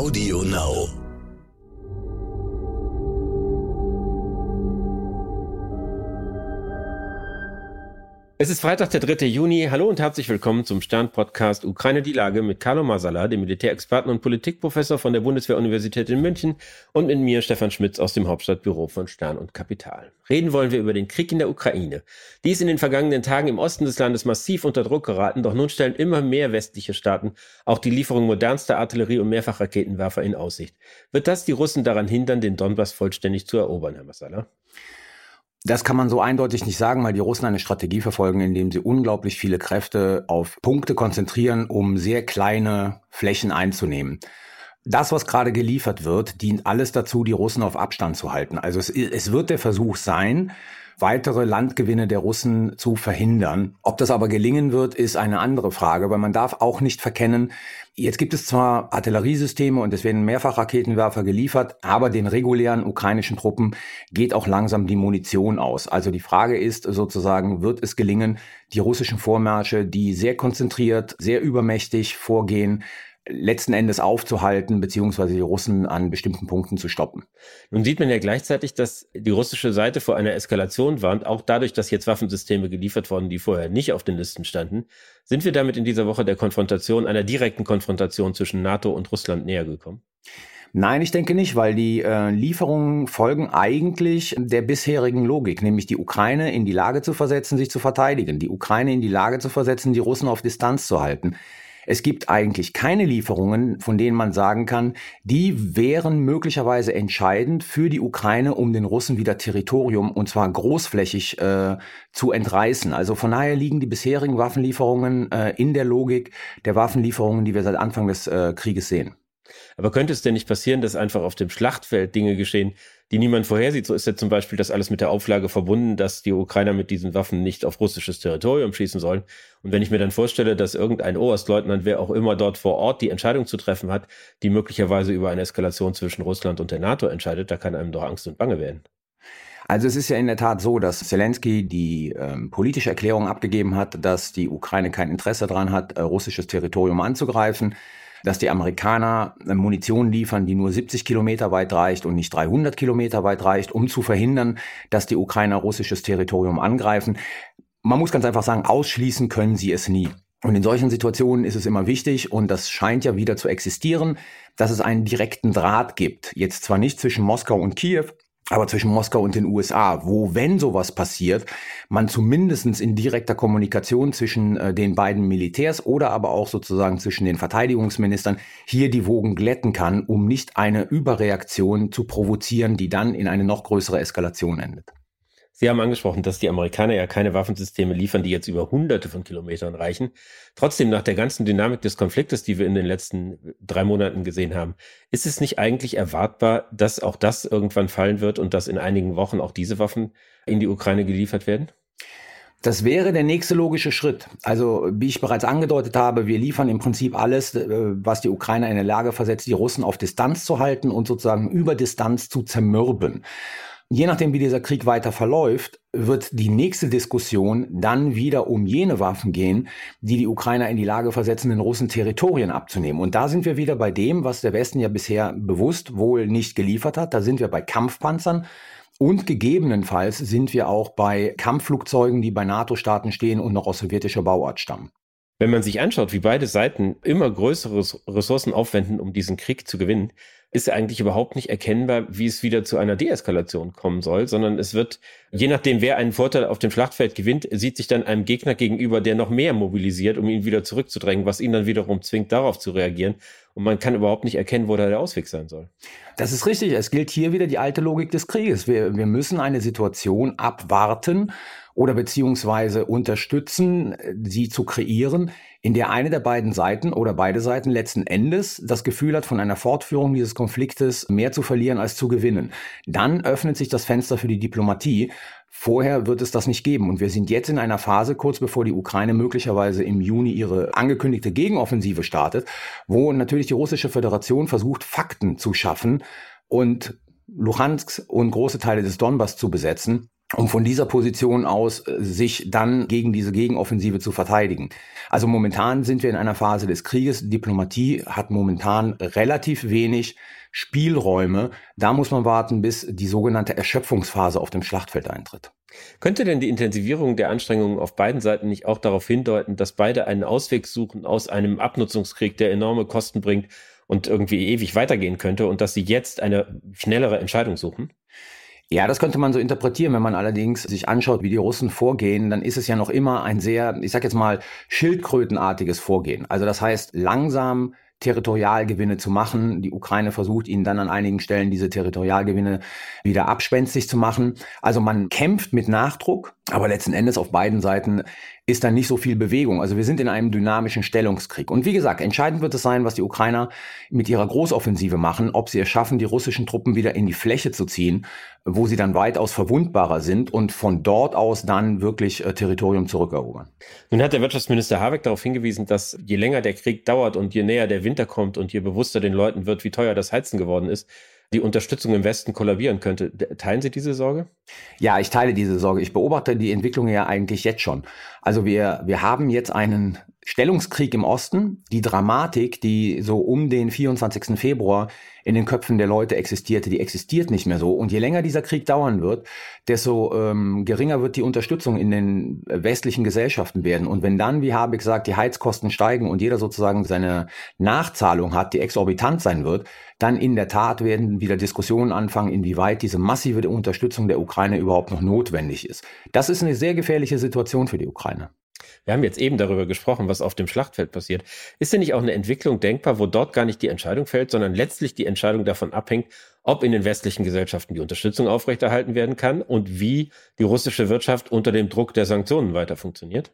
Audio Now. Es ist Freitag, der 3. Juni. Hallo und herzlich willkommen zum Stern-Podcast Ukraine die Lage mit Carlo Masala, dem Militärexperten und Politikprofessor von der Bundeswehr-Universität in München und mit mir, Stefan Schmitz, aus dem Hauptstadtbüro von Stern und Kapital. Reden wollen wir über den Krieg in der Ukraine. Die ist in den vergangenen Tagen im Osten des Landes massiv unter Druck geraten, doch nun stellen immer mehr westliche Staaten auch die Lieferung modernster Artillerie und Mehrfachraketenwerfer in Aussicht. Wird das die Russen daran hindern, den Donbass vollständig zu erobern, Herr Masala? Das kann man so eindeutig nicht sagen, weil die Russen eine Strategie verfolgen, indem sie unglaublich viele Kräfte auf Punkte konzentrieren, um sehr kleine Flächen einzunehmen. Das, was gerade geliefert wird, dient alles dazu, die Russen auf Abstand zu halten. Also es, es wird der Versuch sein, weitere Landgewinne der Russen zu verhindern. Ob das aber gelingen wird, ist eine andere Frage, weil man darf auch nicht verkennen, jetzt gibt es zwar Artilleriesysteme und es werden mehrfach Raketenwerfer geliefert, aber den regulären ukrainischen Truppen geht auch langsam die Munition aus. Also die Frage ist sozusagen, wird es gelingen, die russischen Vormärsche, die sehr konzentriert, sehr übermächtig vorgehen, letzten Endes aufzuhalten, beziehungsweise die Russen an bestimmten Punkten zu stoppen. Nun sieht man ja gleichzeitig, dass die russische Seite vor einer Eskalation warnt, auch dadurch, dass jetzt Waffensysteme geliefert wurden, die vorher nicht auf den Listen standen. Sind wir damit in dieser Woche der Konfrontation, einer direkten Konfrontation zwischen NATO und Russland näher gekommen? Nein, ich denke nicht, weil die äh, Lieferungen folgen eigentlich der bisherigen Logik, nämlich die Ukraine in die Lage zu versetzen, sich zu verteidigen, die Ukraine in die Lage zu versetzen, die Russen auf Distanz zu halten. Es gibt eigentlich keine Lieferungen, von denen man sagen kann, die wären möglicherweise entscheidend für die Ukraine, um den Russen wieder Territorium und zwar großflächig äh, zu entreißen. Also von daher liegen die bisherigen Waffenlieferungen äh, in der Logik der Waffenlieferungen, die wir seit Anfang des äh, Krieges sehen. Aber könnte es denn nicht passieren, dass einfach auf dem Schlachtfeld Dinge geschehen, die niemand vorhersieht? So ist ja zum Beispiel das alles mit der Auflage verbunden, dass die Ukrainer mit diesen Waffen nicht auf russisches Territorium schießen sollen. Und wenn ich mir dann vorstelle, dass irgendein Oberstleutnant, wer auch immer dort vor Ort die Entscheidung zu treffen hat, die möglicherweise über eine Eskalation zwischen Russland und der NATO entscheidet, da kann einem doch Angst und Bange werden. Also es ist ja in der Tat so, dass Zelensky die ähm, politische Erklärung abgegeben hat, dass die Ukraine kein Interesse daran hat, äh, russisches Territorium anzugreifen dass die Amerikaner Munition liefern, die nur 70 Kilometer weit reicht und nicht 300 Kilometer weit reicht, um zu verhindern, dass die Ukrainer russisches Territorium angreifen. Man muss ganz einfach sagen, ausschließen können sie es nie. Und in solchen Situationen ist es immer wichtig, und das scheint ja wieder zu existieren, dass es einen direkten Draht gibt. Jetzt zwar nicht zwischen Moskau und Kiew, aber zwischen Moskau und den USA, wo, wenn sowas passiert, man zumindestens in direkter Kommunikation zwischen äh, den beiden Militärs oder aber auch sozusagen zwischen den Verteidigungsministern hier die Wogen glätten kann, um nicht eine Überreaktion zu provozieren, die dann in eine noch größere Eskalation endet. Sie haben angesprochen, dass die Amerikaner ja keine Waffensysteme liefern, die jetzt über hunderte von Kilometern reichen. Trotzdem, nach der ganzen Dynamik des Konfliktes, die wir in den letzten drei Monaten gesehen haben, ist es nicht eigentlich erwartbar, dass auch das irgendwann fallen wird und dass in einigen Wochen auch diese Waffen in die Ukraine geliefert werden? Das wäre der nächste logische Schritt. Also, wie ich bereits angedeutet habe, wir liefern im Prinzip alles, äh, was die Ukrainer in der Lage versetzt, die Russen auf Distanz zu halten und sozusagen über Distanz zu zermürben. Je nachdem, wie dieser Krieg weiter verläuft, wird die nächste Diskussion dann wieder um jene Waffen gehen, die die Ukrainer in die Lage versetzen, den Russen Territorien abzunehmen. Und da sind wir wieder bei dem, was der Westen ja bisher bewusst wohl nicht geliefert hat. Da sind wir bei Kampfpanzern. Und gegebenenfalls sind wir auch bei Kampfflugzeugen, die bei NATO-Staaten stehen und noch aus sowjetischer Bauart stammen. Wenn man sich anschaut, wie beide Seiten immer größere Ressourcen aufwenden, um diesen Krieg zu gewinnen, ist eigentlich überhaupt nicht erkennbar, wie es wieder zu einer Deeskalation kommen soll, sondern es wird, je nachdem, wer einen Vorteil auf dem Schlachtfeld gewinnt, sieht sich dann einem Gegner gegenüber, der noch mehr mobilisiert, um ihn wieder zurückzudrängen, was ihn dann wiederum zwingt, darauf zu reagieren. Und man kann überhaupt nicht erkennen, wo da der Ausweg sein soll. Das ist richtig. Es gilt hier wieder die alte Logik des Krieges. Wir, wir müssen eine Situation abwarten oder beziehungsweise unterstützen, sie zu kreieren, in der eine der beiden Seiten oder beide Seiten letzten Endes das Gefühl hat, von einer Fortführung dieses Konfliktes mehr zu verlieren als zu gewinnen. Dann öffnet sich das Fenster für die Diplomatie. Vorher wird es das nicht geben. Und wir sind jetzt in einer Phase, kurz bevor die Ukraine möglicherweise im Juni ihre angekündigte Gegenoffensive startet, wo natürlich die russische Föderation versucht, Fakten zu schaffen und Luhansk und große Teile des Donbass zu besetzen um von dieser Position aus äh, sich dann gegen diese Gegenoffensive zu verteidigen. Also momentan sind wir in einer Phase des Krieges. Diplomatie hat momentan relativ wenig Spielräume. Da muss man warten, bis die sogenannte Erschöpfungsphase auf dem Schlachtfeld eintritt. Könnte denn die Intensivierung der Anstrengungen auf beiden Seiten nicht auch darauf hindeuten, dass beide einen Ausweg suchen aus einem Abnutzungskrieg, der enorme Kosten bringt und irgendwie ewig weitergehen könnte und dass sie jetzt eine schnellere Entscheidung suchen? Ja, das könnte man so interpretieren. Wenn man allerdings sich anschaut, wie die Russen vorgehen, dann ist es ja noch immer ein sehr, ich sag jetzt mal, schildkrötenartiges Vorgehen. Also das heißt, langsam Territorialgewinne zu machen. Die Ukraine versucht ihnen dann an einigen Stellen diese Territorialgewinne wieder abspenstig zu machen. Also man kämpft mit Nachdruck, aber letzten Endes auf beiden Seiten ist dann nicht so viel Bewegung. Also wir sind in einem dynamischen Stellungskrieg. Und wie gesagt, entscheidend wird es sein, was die Ukrainer mit ihrer Großoffensive machen, ob sie es schaffen, die russischen Truppen wieder in die Fläche zu ziehen, wo sie dann weitaus verwundbarer sind und von dort aus dann wirklich äh, Territorium zurückerobern. Nun hat der Wirtschaftsminister Habeck darauf hingewiesen, dass je länger der Krieg dauert und je näher der Winter kommt und je bewusster den Leuten wird, wie teuer das Heizen geworden ist, die Unterstützung im Westen kollabieren könnte. Teilen Sie diese Sorge? Ja, ich teile diese Sorge. Ich beobachte die Entwicklung ja eigentlich jetzt schon. Also wir, wir haben jetzt einen Stellungskrieg im Osten. Die Dramatik, die so um den 24. Februar in den Köpfen der Leute existierte, die existiert nicht mehr so. Und je länger dieser Krieg dauern wird, desto ähm, geringer wird die Unterstützung in den westlichen Gesellschaften werden. Und wenn dann, wie Habeck sagt, die Heizkosten steigen und jeder sozusagen seine Nachzahlung hat, die exorbitant sein wird, dann in der Tat werden wieder Diskussionen anfangen, inwieweit diese massive Unterstützung der Ukraine überhaupt noch notwendig ist. Das ist eine sehr gefährliche Situation für die Ukraine. Wir haben jetzt eben darüber gesprochen, was auf dem Schlachtfeld passiert. Ist denn nicht auch eine Entwicklung denkbar, wo dort gar nicht die Entscheidung fällt, sondern letztlich die Entscheidung davon abhängt, ob in den westlichen Gesellschaften die Unterstützung aufrechterhalten werden kann und wie die russische Wirtschaft unter dem Druck der Sanktionen weiter funktioniert?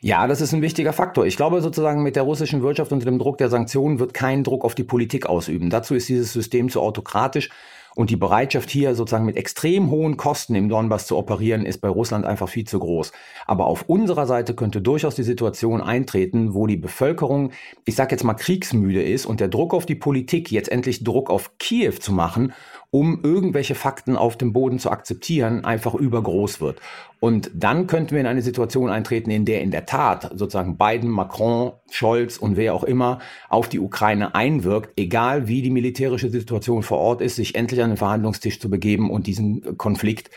Ja, das ist ein wichtiger Faktor. Ich glaube sozusagen, mit der russischen Wirtschaft unter dem Druck der Sanktionen wird kein Druck auf die Politik ausüben. Dazu ist dieses System zu autokratisch und die Bereitschaft hier sozusagen mit extrem hohen Kosten im Donbass zu operieren, ist bei Russland einfach viel zu groß. Aber auf unserer Seite könnte durchaus die Situation eintreten, wo die Bevölkerung, ich sage jetzt mal, kriegsmüde ist und der Druck auf die Politik, jetzt endlich Druck auf Kiew zu machen um irgendwelche Fakten auf dem Boden zu akzeptieren, einfach übergroß wird. Und dann könnten wir in eine Situation eintreten, in der in der Tat sozusagen Biden, Macron, Scholz und wer auch immer auf die Ukraine einwirkt, egal wie die militärische Situation vor Ort ist, sich endlich an den Verhandlungstisch zu begeben und diesen Konflikt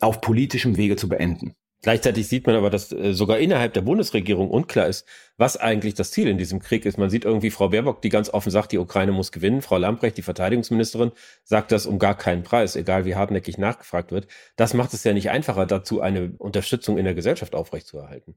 auf politischem Wege zu beenden. Gleichzeitig sieht man aber, dass äh, sogar innerhalb der Bundesregierung unklar ist, was eigentlich das Ziel in diesem Krieg ist. Man sieht irgendwie Frau Baerbock, die ganz offen sagt, die Ukraine muss gewinnen. Frau Lamprecht, die Verteidigungsministerin, sagt das um gar keinen Preis, egal wie hartnäckig nachgefragt wird. Das macht es ja nicht einfacher, dazu eine Unterstützung in der Gesellschaft aufrechtzuerhalten.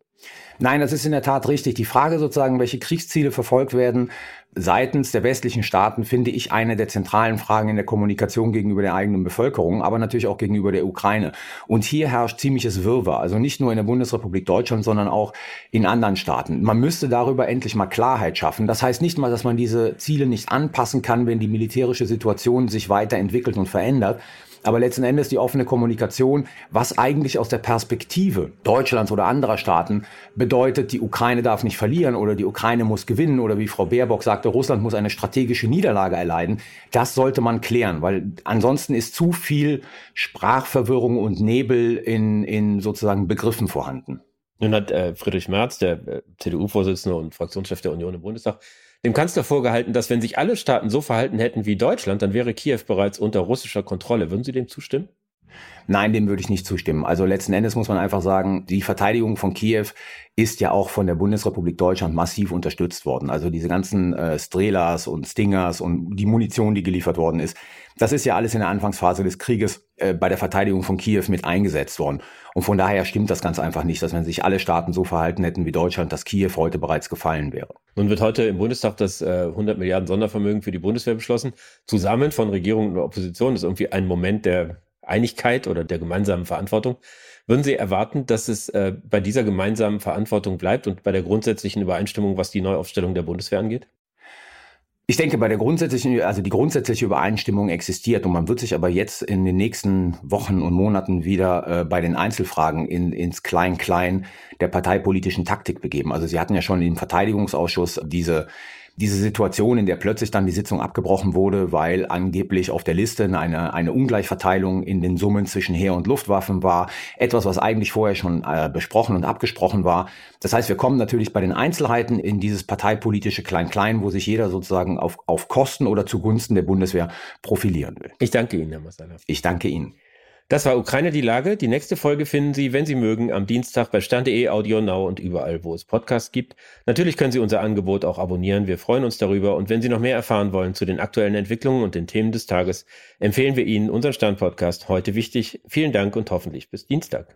Nein, das ist in der Tat richtig. Die Frage sozusagen, welche Kriegsziele verfolgt werden, seitens der westlichen Staaten finde ich eine der zentralen Fragen in der Kommunikation gegenüber der eigenen Bevölkerung, aber natürlich auch gegenüber der Ukraine. Und hier herrscht ziemliches Wirrwarr, also nicht nur in der Bundesrepublik Deutschland, sondern auch in anderen Staaten. Man müsste darüber endlich mal Klarheit schaffen. Das heißt nicht mal, dass man diese Ziele nicht anpassen kann, wenn die militärische Situation sich weiterentwickelt und verändert, aber letzten Endes die offene Kommunikation, was eigentlich aus der Perspektive Deutschlands oder anderer Staaten bedeutet, die Ukraine darf nicht verlieren oder die Ukraine muss gewinnen oder wie Frau Baerbock sagte, Russland muss eine strategische Niederlage erleiden, das sollte man klären, weil ansonsten ist zu viel Sprachverwirrung und Nebel in, in sozusagen Begriffen vorhanden. Nun hat äh, Friedrich Merz, der äh, CDU-Vorsitzende und Fraktionschef der Union im Bundestag, dem Kanzler vorgehalten, dass wenn sich alle Staaten so verhalten hätten wie Deutschland, dann wäre Kiew bereits unter russischer Kontrolle. Würden Sie dem zustimmen? Nein, dem würde ich nicht zustimmen. Also letzten Endes muss man einfach sagen, die Verteidigung von Kiew ist ja auch von der Bundesrepublik Deutschland massiv unterstützt worden. Also diese ganzen äh, Strelas und Stingers und die Munition, die geliefert worden ist, das ist ja alles in der Anfangsphase des Krieges äh, bei der Verteidigung von Kiew mit eingesetzt worden. Und von daher stimmt das ganz einfach nicht, dass wenn sich alle Staaten so verhalten hätten wie Deutschland, dass Kiew heute bereits gefallen wäre. Nun wird heute im Bundestag das äh, 100 Milliarden Sondervermögen für die Bundeswehr beschlossen. Zusammen von Regierung und Opposition ist irgendwie ein Moment der Einigkeit oder der gemeinsamen Verantwortung. Würden Sie erwarten, dass es äh, bei dieser gemeinsamen Verantwortung bleibt und bei der grundsätzlichen Übereinstimmung, was die Neuaufstellung der Bundeswehr angeht? Ich denke, bei der grundsätzlichen, also die grundsätzliche Übereinstimmung existiert und man wird sich aber jetzt in den nächsten Wochen und Monaten wieder äh, bei den Einzelfragen in, ins Klein-Klein der parteipolitischen Taktik begeben. Also Sie hatten ja schon im Verteidigungsausschuss diese diese Situation, in der plötzlich dann die Sitzung abgebrochen wurde, weil angeblich auf der Liste eine, eine Ungleichverteilung in den Summen zwischen Heer- und Luftwaffen war. Etwas, was eigentlich vorher schon äh, besprochen und abgesprochen war. Das heißt, wir kommen natürlich bei den Einzelheiten in dieses parteipolitische Klein-Klein, wo sich jeder sozusagen auf, auf Kosten oder zugunsten der Bundeswehr profilieren will. Ich danke Ihnen, Herr Masala. Ich danke Ihnen. Das war Ukraine die Lage. Die nächste Folge finden Sie, wenn Sie mögen, am Dienstag bei Stand.de, Audio Now und überall, wo es Podcasts gibt. Natürlich können Sie unser Angebot auch abonnieren. Wir freuen uns darüber. Und wenn Sie noch mehr erfahren wollen zu den aktuellen Entwicklungen und den Themen des Tages, empfehlen wir Ihnen unseren Stand-Podcast heute wichtig. Vielen Dank und hoffentlich bis Dienstag.